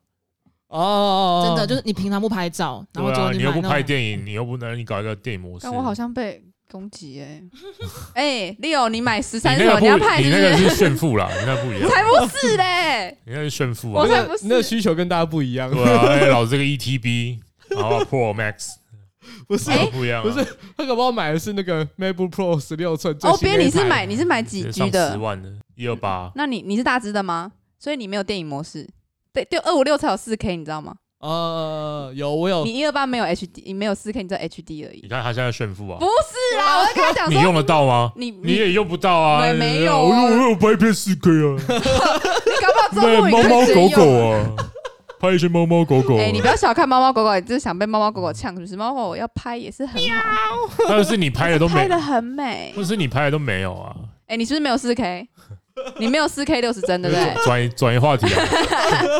哦，真的就是你平常不拍照，然后就
你又不拍电影，你又不能你搞一个电影模式。
但我好像被攻击哎 哎，Leo，你买十三手，你要拍，
你那个是炫富啦，你那不一样。
才不是嘞，
你那是炫富啊，
我才不是，
那个需求跟大家不一样。
对啊，哎，老子这个 ETB，然后 Pro Max，
不是不一样，不是他搞不好买的是那个 MacBook Pro 十六寸。
哦，别，你是买你是买几 G 的？
十万的，一二八。
那你你是大只的吗？所以你没有电影模式。对，就二五六才有四 K，你知道吗？
呃，有我有。
你一二八没有 HD，你没有四 K，你只有 HD 而已。
你看他现在炫富啊？
不是啊，我在跟他讲，
你用得到吗？
你
你也用不到啊？
没有，
我我有拍一片四 K 啊。
你搞不好做
猫猫狗狗啊，拍一些猫猫狗狗。
哎，你不要小看猫猫狗狗，你就是想被猫猫狗狗呛，不是猫猫狗狗要拍也是很好。
但是你拍的都
拍的很美，
或是你拍的都没有啊？
哎，你是不是没有四 K？你没有四 K 六十帧对不对？
转移转移话题啊！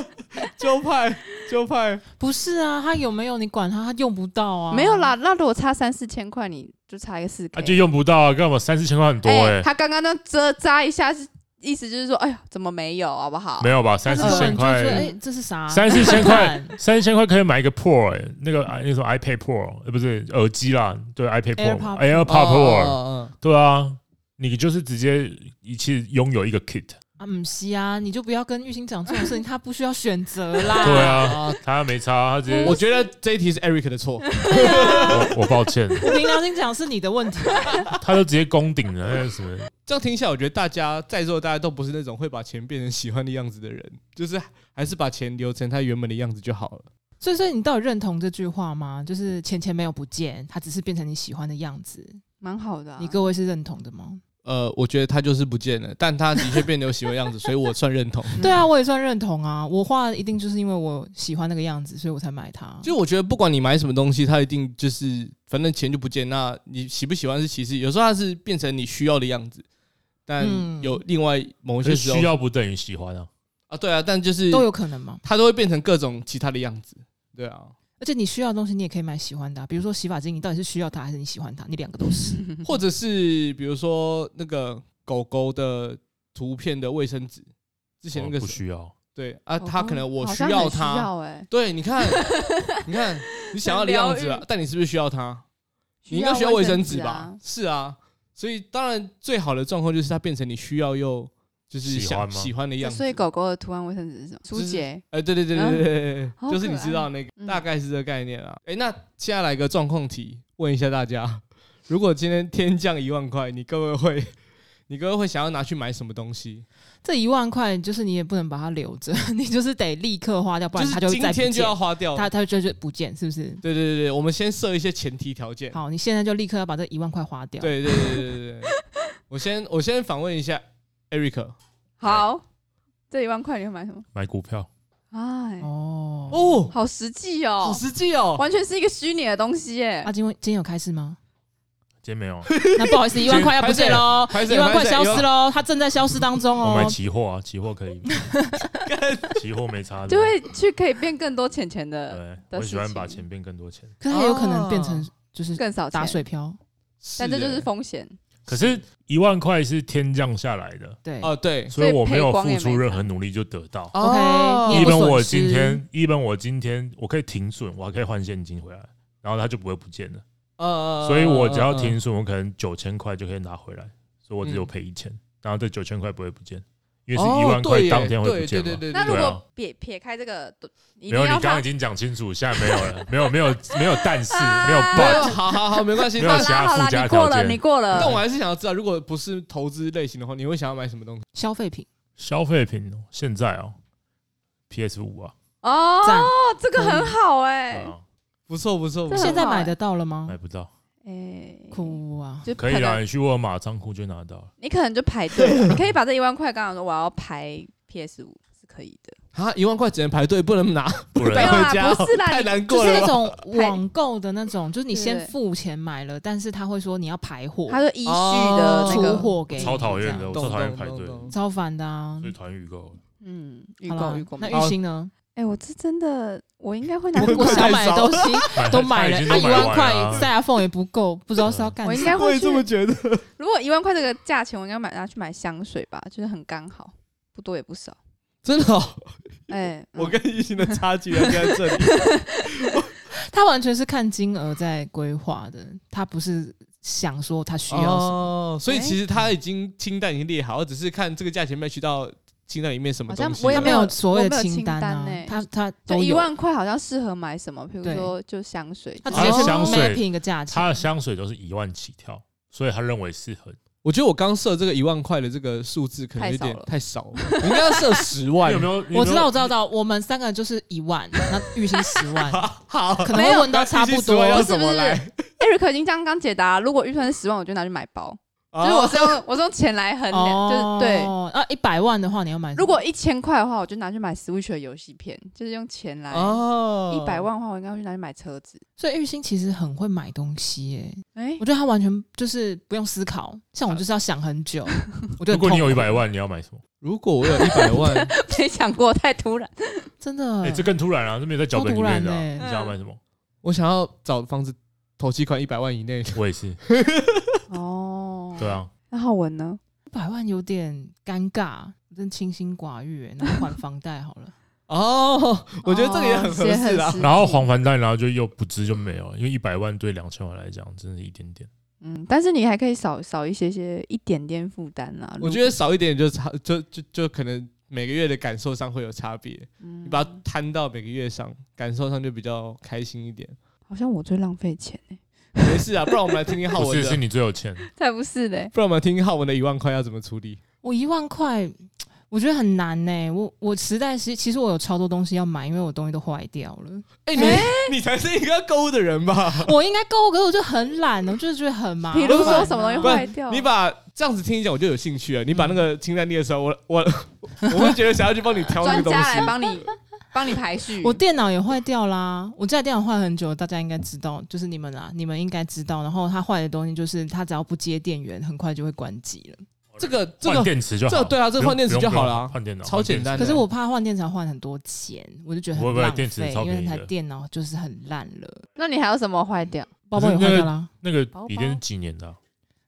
就派就派，
不是啊，他有没有你管他，他用不到啊。
没有啦，那如果差三四千块，你就差一个四 K，
他就用不到啊！干嘛三四千块很多哎？
他刚刚那遮扎一下是，意思就是说，哎呀，怎么没有？好不好？
没有吧？三四千块，
哎，这是啥？
三四千块，三四千块可以买一个 Pro 哎，那个那种 iPad Pro，呃，不是耳机啦，对 iPad Pro，AirPod Pro，对啊。你就是直接一起拥有一个 kit
啊？不是啊，你就不要跟玉兴讲这种事情，他不需要选择啦。
对啊，他没差，他直接。
我觉得这一题是 Eric 的错，
我我抱歉。
我凭良心讲是你的问题。
他都直接攻顶了，那是什么？
这样听下来，我觉得大家在座大家都不是那种会把钱变成喜欢的样子的人，就是还是把钱留成他原本的样子就好了。
所以，所以你到底认同这句话吗？就是钱钱没有不见，它只是变成你喜欢的样子。
蛮好的、啊，
你各位是认同的吗？
呃，我觉得它就是不见了，但他的确变得有喜欢样子，所以我算认同。
对啊，我也算认同啊。我画一定就是因为我喜欢那个样子，所以我才买它。
就我觉得不管你买什么东西，它一定就是反正钱就不见。那你喜不喜欢是其次，有时候它是变成你需要的样子，但有另外某些时候
需要不等于喜欢啊。
啊，对啊，但就是
都有可能嘛，
它都会变成各种其他的样子。对啊。
而且你需要的东西，你也可以买喜欢的、啊，比如说洗发精，你到底是需要它还是你喜欢它？你两个都是，
或者是比如说那个狗狗的图片的卫生纸，之前那个、
哦、不需要，
对啊，它可能我需要它，
要欸、
对，你看，你看，你想要的样子啊，但你是不是需要它？你应该需要卫生纸吧？
啊
是啊，所以当然最好的状况就是它变成你需要又。就是想喜欢的样子，
所以狗狗的图案卫生纸是什么？舒洁，
哎，对对对对对，就是你知道那个，大概是这个概念啊。哎，那接下来一个状况题，问一下大家：如果今天天降一万块，你各位会，你各位会想要拿去买什么东西？
这一万块就是你也不能把它留着，你就是得立刻花掉，不然它就今天
就要花掉，
它它就就不见，是不是？
对对对对，我们先设一些前提条件。
好，你现在就立刻要把这一万块花掉。
对对对对对对，我先我先访问一下 Eric。
好，这一万块你会买什么？
买股票。
哎，
哦
哦，
好实际哦，
好实际哦，
完全是一个虚拟的东西耶。
啊，今天今天有开市吗？
今天没有。
那不好意思，一万块要不见喽，一万块消失喽，它正在消失当中哦。
我买期货啊，期货可以。期货没差，
就会去可以变更多钱钱
的。对，我喜欢把钱变更多钱。
可是也有可能变成就是
更少
打水漂，
但这就是风险。
可是，一万块是天降下来的，
对，
哦，对，
所以我没有付出任何努力就得到。
OK，
一本我今天，一本我今天我可以停损，我还可以换现金回来，然后它就不会不见了。呃，所以我只要停损，我可能九千块就可以拿回来，所以我只有赔一千，然后这九千块不会不见。因为是一万块当天会不见嘛？
那如果撇撇开这个，
没有，你刚刚已经讲清楚，现在没有了，没有，没有，没有，但是没有 but，
好好好，没关系，
没有其他附加条件。
你过了，你过了。
但我还是想要知道，如果不是投资类型的话，你会想要买什么东西？
消费品。
消费品，现在哦，PS 五啊。
哦
赞，
这个很好哎、
不错不
错
现在买得到了吗
买？不到，
哎、
哭啊！
就
可以啦，你去沃尔玛仓库就拿到了。
你可能就排队了，你可以把这一万块刚刚说我要排 PS 五是可以的，
啊，一万块只能排队，不能拿
不
能
回家哦，
不是啦
太难过了就。
是那种网购的那种，就是你先付钱买了，但是他会说你要排货，
他说依序的
出，货给你，
超讨厌的，我超讨厌排
队，
超烦的啊
所。以讨厌预购。
嗯，
预
购预购。
那
哎、
玉鑫呢？
我这真的我应该会拿
我
想买的东西都买了，啊，一
他已经都买万块
塞牙缝也不够，不知道是要干
我应
什么。
我也
该会
这么觉得。
如果一万块这个价钱，我应该买拿去买香水吧，就是很刚好，不多也不少。
真的、哦，
哎、
我
嗯
跟异性的差距就在这里。
他完全是看金额在规划的，他不是想说他需要什么。
哦，所以其实他已经清单已经列好，只是看这个价钱 match 到清单里面什么东西。
好像我也
他没
有
有所谓的清单啊
欸，
他他
就，一万块好像适合买什么？比如说就香水，
他直接是
香水
mapping 一个价
他的。香水都是一万起跳，所以他认为适合。
我觉得我刚设这个一万块的这个数字可能有点
太
太少了，我应该要设十
万。有没有？有没有
我知道，我知道，知道，我们三个人就是一万，那玉兴十万，
好，
可能会问到差不多
那20-10万要
不是
怎么来
？Eric 已经刚刚解答，如果预算是十万，我就拿去买包。
哦
就是我是用我是用钱来衡量，就是对。
哦，啊，一百万的话你要买什么？
如果一千块的话，我就拿去买 Switch 的游戏片，就是用钱来。
哦
一百万的话，我应该会去拿去买车子。
所以玉兴其实很会买东西耶，
哎
我，觉得他完全就是不用思考，像我就是要想很久。我觉得
如果你有一百，万，你要买什么？
如果我有一百万，
没想过，太突然。
真的
哎，这更突然啊！这没有在脚本里面的你想要买什么？
我想要找房子投期款一百万以内。
我也是。
哦，
对啊，
那浩文呢？
一百万有点尴尬，我真清心寡欲耶，然后还房贷好了。
哦，我觉得这个也很合适啊。
然后还房贷，然后就又不支就没有了，因为一百万对两千万来讲，真的是一点点。
嗯，但是你还可以少少一些些一点点负担啦。
我觉得少一点就差，就就就可能每个月的感受上会有差别。
嗯
你把它摊到每个月上，感受上就比较开心一点。
好像我最浪费钱哎，
没事啊，不然我们来听听浩
不是，是
文的。
你最有钱。
才不是嘞。
不然我们来听听浩文的一万块要怎么处理。
我一万块，我觉得很难呢。我我实在是，其实我有超多东西要买，因为我东西都坏掉了。
哎、你、你才是一个要购物的人吧？
我应该购物，可是我就很懒，我就是觉得很麻烦。
比如说什么东西坏掉，
你把这样子听一讲，我就有兴趣了。你把那个清单列的时候，我我我会觉得想要去帮你挑那个
专家来
东西。
帮你帮你排序。
我电脑也坏掉啦，我这台电脑坏很久，大家应该知道，就是你们啊，你们应该知道。然后它坏的东西就是它只要不接电源，很快就会关机了。
这个这
换
个
电池就好。
这对啊这个换电池就好了啊
换电脑
超简单
可是我怕换电池要换很多钱，我就觉得很浪
费，
因为那台电脑就是很烂了，
那你还有什么坏掉？
包包也坏掉啦。
那
个
笔电是几年的啊？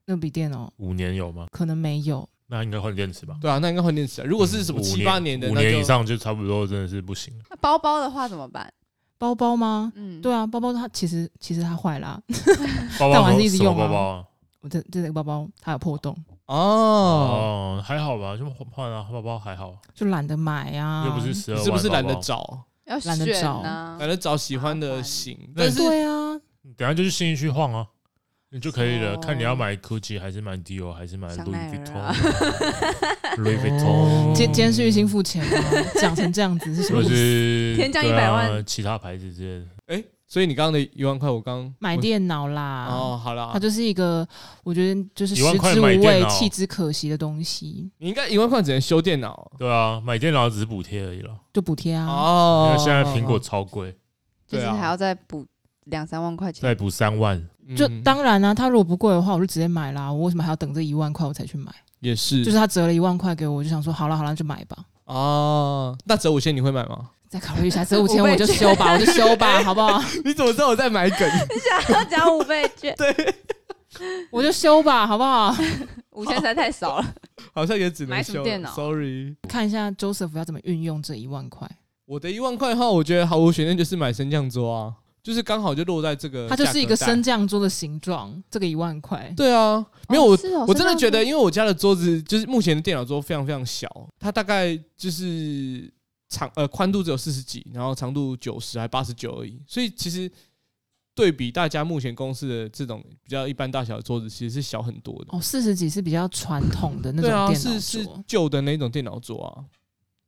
那笔电哦
五年有吗？
可能没有，
那应该换电池吧。
对啊，那应该换电池啊。如果是什
么
七八年的，
五年以上就差不多真的是不行了。
那包包的话怎么办？
包包吗？
嗯，
对啊，包包它其实其实它坏了，
包 包
但我还是一直用啊
包包啊？
我这这个包包它有破洞，
哦。
哦，还好吧，就换啊，包包还好，
就懒得买啊。
又不是十二万。
是不是懒得？找？
要
懒得找
懒。得找喜欢的型，但是
对啊，
等下就去信义区晃啊，你就可以了。
哦
看你要买 GUCCI 还是买 Dior 还是买
香
Louis Vuitton，
今今天是玉兴付钱吗？讲成这样子是什
么
意思？
天降
一
百万
其他牌子之类的。
哎，所以你刚刚的一万块，我刚
买电脑啦。
哦，好啦
它，就是一个我觉得就是食之无味、弃之可惜的东西，
你应该一万块只能修电脑
对啊，买电脑只是补贴而已了。
就补贴啊。
因
哦
为现在苹果超贵，
就是还要再补两三万块钱。
再补三万。
就
嗯
当然啊，它如果不贵的话，我就直接买啦。我为什么还要等这一万块我才去买？
也是，
就是他折了一万块给我，我就想说好了好了，就买吧。
哦，那折五千你会买吗？
再考虑一下，折五千 我就修吧，我就修吧，好不好？
你怎么知道我在买梗？
你想要讲五倍券，
我就修吧，好不好？
五千实在太少了。
好像也只能修
买什么电脑
Sorry，
看一下 Joseph 要怎么运用这一万块。
我的一万块的话，我觉得毫无悬念就是买升降桌啊，就是刚好就落在这个，
它就是一个升。降桌的形状，这个一万块。
对啊，没有我我真的觉得，因为我家的桌子就是目前的电脑桌非常非常小，它大概就是长呃宽度只有四十几，然后长度九十还八十九而已，所以其实对比大家目前公司的这种比较一般大小的桌子，其实是小很多的。
哦，四十几是比较传统的那种
对啊，
电
是是
脑桌。
旧的那种电脑桌啊。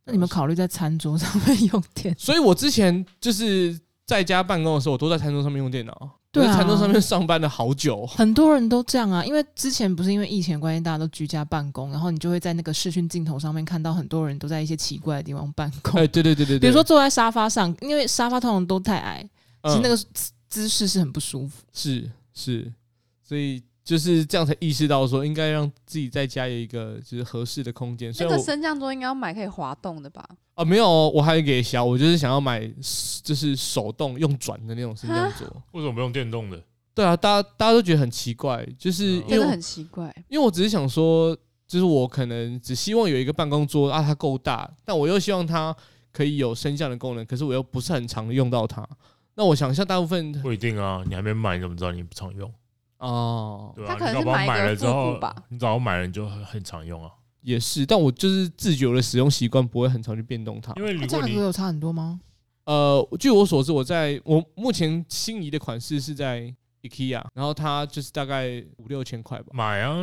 那你们考虑在餐桌上面用电？
所以我之前就是在家办公的时候，我都在餐桌上面用电脑。
对啊，
在餐桌上面上班了好久。
很多人都这样啊，因为之前不是因为疫情的关系，大家都居家办公，然后你就会在那个视讯镜头上面看到很多人都在一些奇怪的地方办公。
哎，对对对对，
比如说坐在沙发上，因为沙发通常都太矮，其实那个姿势是很不舒服。
是是，所以。就是这样才意识到说，应该让自己在家有一个就是合适的空间。
那个升降桌应该要买可以滑动的吧？
啊，没有，我还给小，我就是想要买就是手动用转的那种升降桌。
为什么不用电动的？
对啊，大家大家都觉得很奇怪，就是
真的很奇怪。
因为我只是想说，就是我可能只希望有一个办公桌啊，它够大，但我又希望它可以有升降的功能，可是我又不是很常用到它。那我想一下大部分
不一定啊，你还没买，你怎么知道你不常用？
哦，
他可能是买了之后吧，
你早买了你就很很常用啊。
也是，但我就是自觉的使用习惯不会很常去变动它。
因为
价格有差很多吗？
呃，据我所知，我在我目前心仪的款式是在 IKEA，然后它就是大概五六千块吧。
买啊，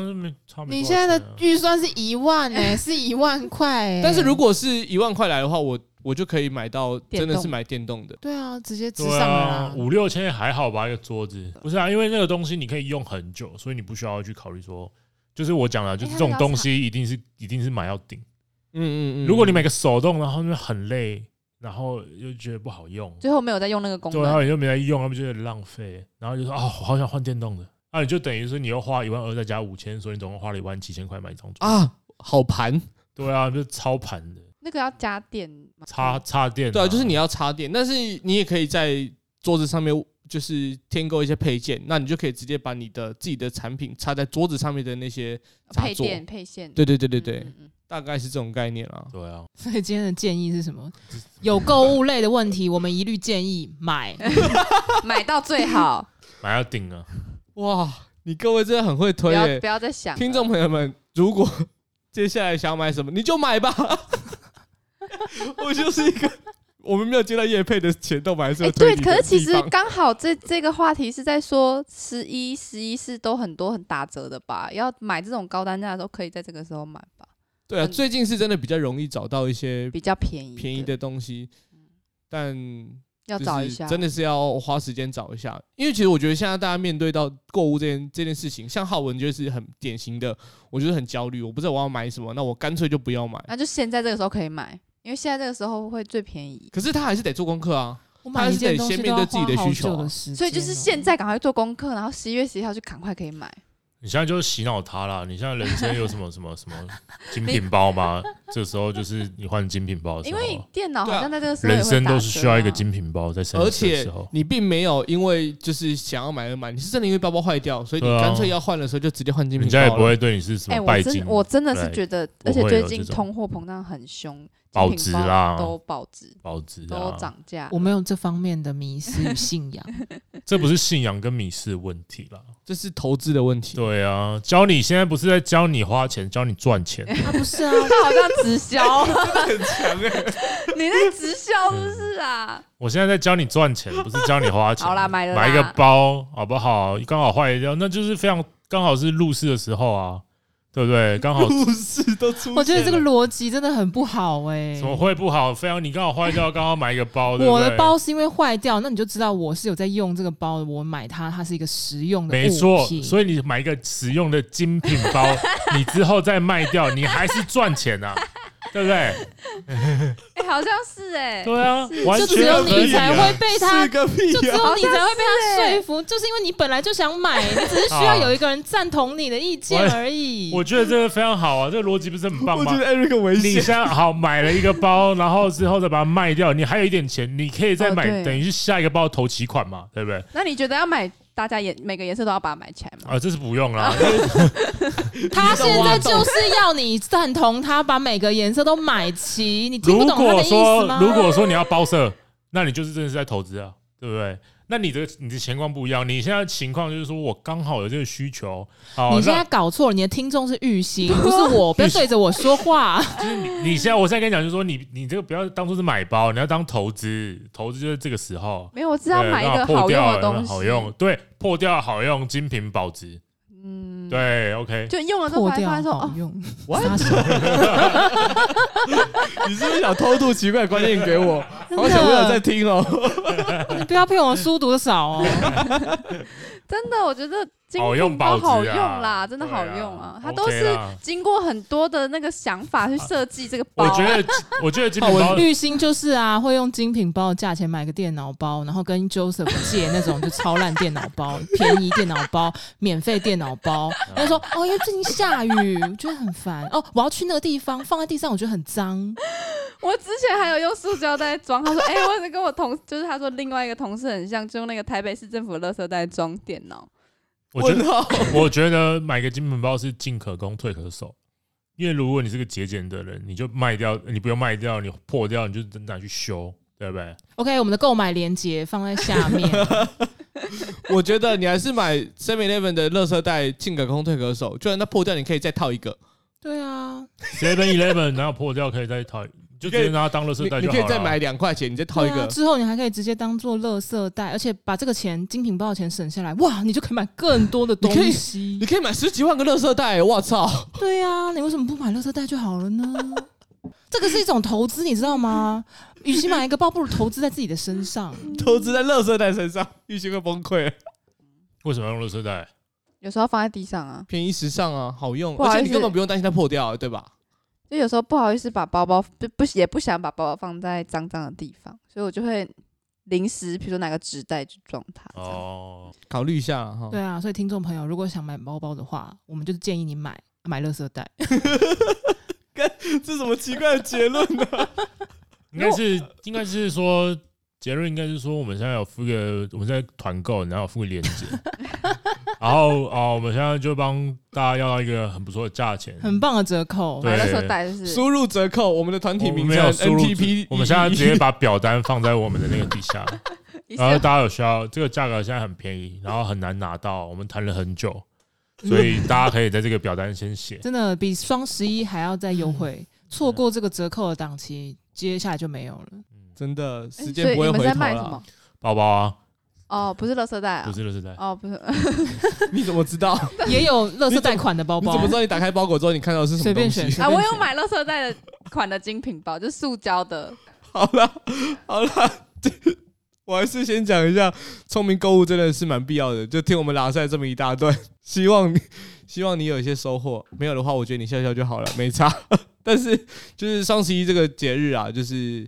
差不多。
你现在的预算是一万哎、欸，是一万块哎。
但是如果是一万块来的话，我。我就可以买到，真的是买电动的。
对啊，直接直上了啦。
五六千还好吧，一个桌子。不是啊，因为那个东西你可以用很久，所以你不需要去考虑说，就是我讲了，就是这种东西一定是一定是买要顶。嗯嗯嗯。如果你买个手动，然后就很累，然后又觉得不好用，
最后没有再用那个功能，
对，然后你就没再用，那不就有点浪费？然后就说哦，我好想换电动的。那你就等于说你又花一万二再加五千，所以你总共花了一万七千块买一张桌
啊，好盘。
对啊，就是超盘的。
那个要加电，
插插电，
对啊，就是你要插电，但是你也可以在桌子上面就是添购一些配件，那你就可以直接把你的自己的产品插在桌子上面的那些
配电配线，
对对对对对，大概是这种概念啊。
对啊，
所以今天的建议是什么？有购物类的问题，我们一律建议买，
买到最好，
买到顶啊！
哇，你各位真的很会推，
不要再想，
听众朋友们，如果 接下来想买什么，你就买吧。我就是一个，我们没有接到叶配的钱，都买是
对，可是其实刚好这这个话题是在说十一、十一是都很多很打折的吧？要买这种高单价的时候，可以在这个时候买吧？
对啊，最近是真的比较容易找到一些
比较便宜
便宜的东西，但
要找一下，
真的是要花时间找一下。因为其实我觉得现在大家面对到购物这件这件事情，像浩文就是很典型的，我觉得很焦虑，我不知道我要买什么，那我干脆就不要买，
那就现在这个时候可以买。因为现在这个时候会最便宜，
可是他还是得做功课啊，
我
他还是得先面对自己的需求啊，
所以就是现在赶快做功课，然后十一月十一号就赶快可以买。
你现在就是洗脑他啦，你现在人生有什么什么什么 精品包吗？这时候就是你换精品包的时候，
因为电脑好像在这个时候
人生都是需要一个精品包在身上，
而且你并没有因为就是想要买而买，你是真的因为包包坏掉，所以你干脆要换的时候就直接换精品包。
人家也不会对你是什么拜金。
我真的是觉得，而且最近通货膨胀很凶。
保值啦，
都保值，
保值
都涨价。
我没有这方面的迷失与信仰，
这不是信仰跟迷失的问题啦，
这是投资的问题。
对啊，教你现在不是在教你花钱，教你赚钱。
他不是啊，
他好像直销，
真的很强哎。
你在直销是不是啊？
我现在在教你赚钱，不是教你花钱。
好啦，买了
买一个包好不好？刚好坏掉，那就是非常刚好是入市的时候啊。对不对？刚好
故事都出现。
我觉得这个逻辑真的很不好哎、欸。
怎么会不好？非要你刚好坏掉，刚好买一个包。
我的包是因为坏掉，那你就知道我是有在用这个包的。我买它，它是一个实用的。
没错，所以你买一个实用的精品包，你之后再卖掉，你还是赚钱啊。对不对？
哎，好像是哎。
对啊，
就只有你才会被他，就只有你才会被他说服，就是因为你本来就想买，你只是需要有一个人赞同你的意见而已。
我觉得这个非常好啊，这个逻辑不是很棒吗？
我觉得 Eric 危险。
你现在好买了一个包，然后之后再把它卖掉，你还有一点钱，你可以再买，等于是下一个包投期款嘛，对不对？
那你觉得要买？大家颜每个颜色都要把它买起来吗？
啊，这是不用啦。
他现在就是要你赞同他把每个颜色都买齐，你听不懂他的意思吗？
如果说，如果说你要包色，那你就是真的是在投资啊，对不对？那你的你的情况不一样，你现在情况就是说我刚好有这个需求。
你现在搞错了，你的听众是玉溪，不是我，不要对着我说话。
就是你，你现在我现在跟你讲，就是说你你这个不要当做是买包，你要当投资，投资就是这个时候。
没有，我知道买一个好用的东西，
好用，对，破掉好用，精品保值。嗯。
嗯，
对，OK，
就用了之后
破掉
发现说哦，
用
你是不是想偷渡奇怪的观念给我？好想我有在听哦。
你不要骗我书读的少哦。
真的，我觉得精品包好用啦，真的好用啊，它都是
啦
经过很多的那个想法去设计这个包。
我觉得，我觉得精品包
绿星就是啊，会用精品包的价钱买个电脑包，然后跟 Joseph 借那种就超烂电脑包、便宜电脑包、免费电脑包。他就说：“哦，因为最近下雨，我觉得很烦。哦，我要去那个地方，放在地上我觉得很脏。
我之前还有用塑胶袋装，他说：“哎、欸，我是跟我同，就是他说另外一个同事很像，就用那个台北市政府的垃圾袋装电脑。
我觉得，我觉得买个精品包是进可攻退可守，因为如果你是个节俭的人，你就卖掉，你不用卖掉，你破掉你就拿去修，对不对
？”OK，我们的购买链接放在下面。
我觉得你还是买 Seven Eleven 的垃圾袋，进可攻退可守，就算它破掉，你可以再套一个，
对啊，
Seven Eleven 然后破掉可以再套，就直接拿它当垃圾
你
袋。
你可以再买两块钱，你再套一个
对啊。之后你还可以直接当做垃圾袋，而且把这个钱精品包的钱省下来，哇，你就可以买更多的东西
你。可以买十几万个垃圾袋，我操！
对啊，你为什么不买垃圾袋就好了呢？这个是一种投资，你知道吗？与其买一个包，不如投资在自己的身上。
投资在垃圾袋身上，玉兴会崩溃。
为什么要用垃圾袋？
有时候放在地上啊，
便宜时尚啊，好用，
不好
而且你根本不用担心它破掉，对吧？
就有时候不好意思把包包不不也不想把包包放在脏脏的地方，所以我就会临时，比如说拿个纸袋去装它。
哦，
考虑一下啊哈。
对啊，所以听众朋友，如果想买包包的话，我们就是建议你买买垃圾袋。
这什么奇怪的结论呢？
应该是应该是说结论应该是说我们现在有付一个我们在团购，然后有付个链接，然后哦，我们现在就帮大家要到一个很不错的价钱，
很棒的折扣。
对。
买垃圾袋就是？
输入折扣，我们的团
体
名
没有输入
NTP，
我们现在直接把表单放在我们的那个底下，然后大家有需要这个价格现在很便宜，然后很难拿到，我们谈了很久，所以大家可以在这个表单先写。
真的比双十一还要再优惠，错过这个折扣的档期，接下来就没有了。
真的
欸
时间不会回头
所以你们在卖什么
了。？
包包啊，
哦，不是垃圾袋啊，
不是垃圾袋，
哦，不是，
你怎么知道？
也有垃圾袋款的包包
你怎么知，道你打开包裹之后你看到的是什么东
随便选
西？
啊，我有买垃圾袋的款的精品包，就是塑胶的。
好了好了，这我还是先讲一下，聪明购物真的是蛮必要的。就听我们拉赛这么一大段，希望你希望你有一些收获。没有的话，我觉得你笑笑就好了，没差。但是就是双十一这个节日啊，就是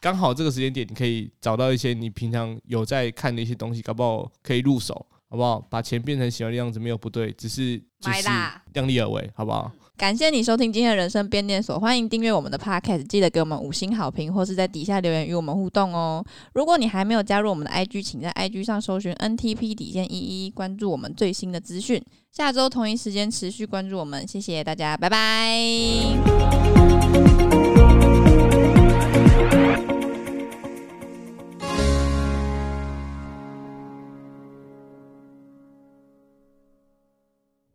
刚好这个时间点，你可以找到一些你平常有在看的一些东西，搞不好可以入手，好不好？把钱变成喜欢的样子没有不对，只是就是
买啦
量力而为，好不好？
感谢你收听今天的人生变电所，欢迎订阅我们的 Podcast，记得给我们五星好评，或是在底下留言与我们互动哦。如果你还没有加入我们的 IG，请在 IG 上搜寻 NTP 底线一一，关注我们最新的资讯。下周同一时间持续关注我们，谢谢大家，拜拜。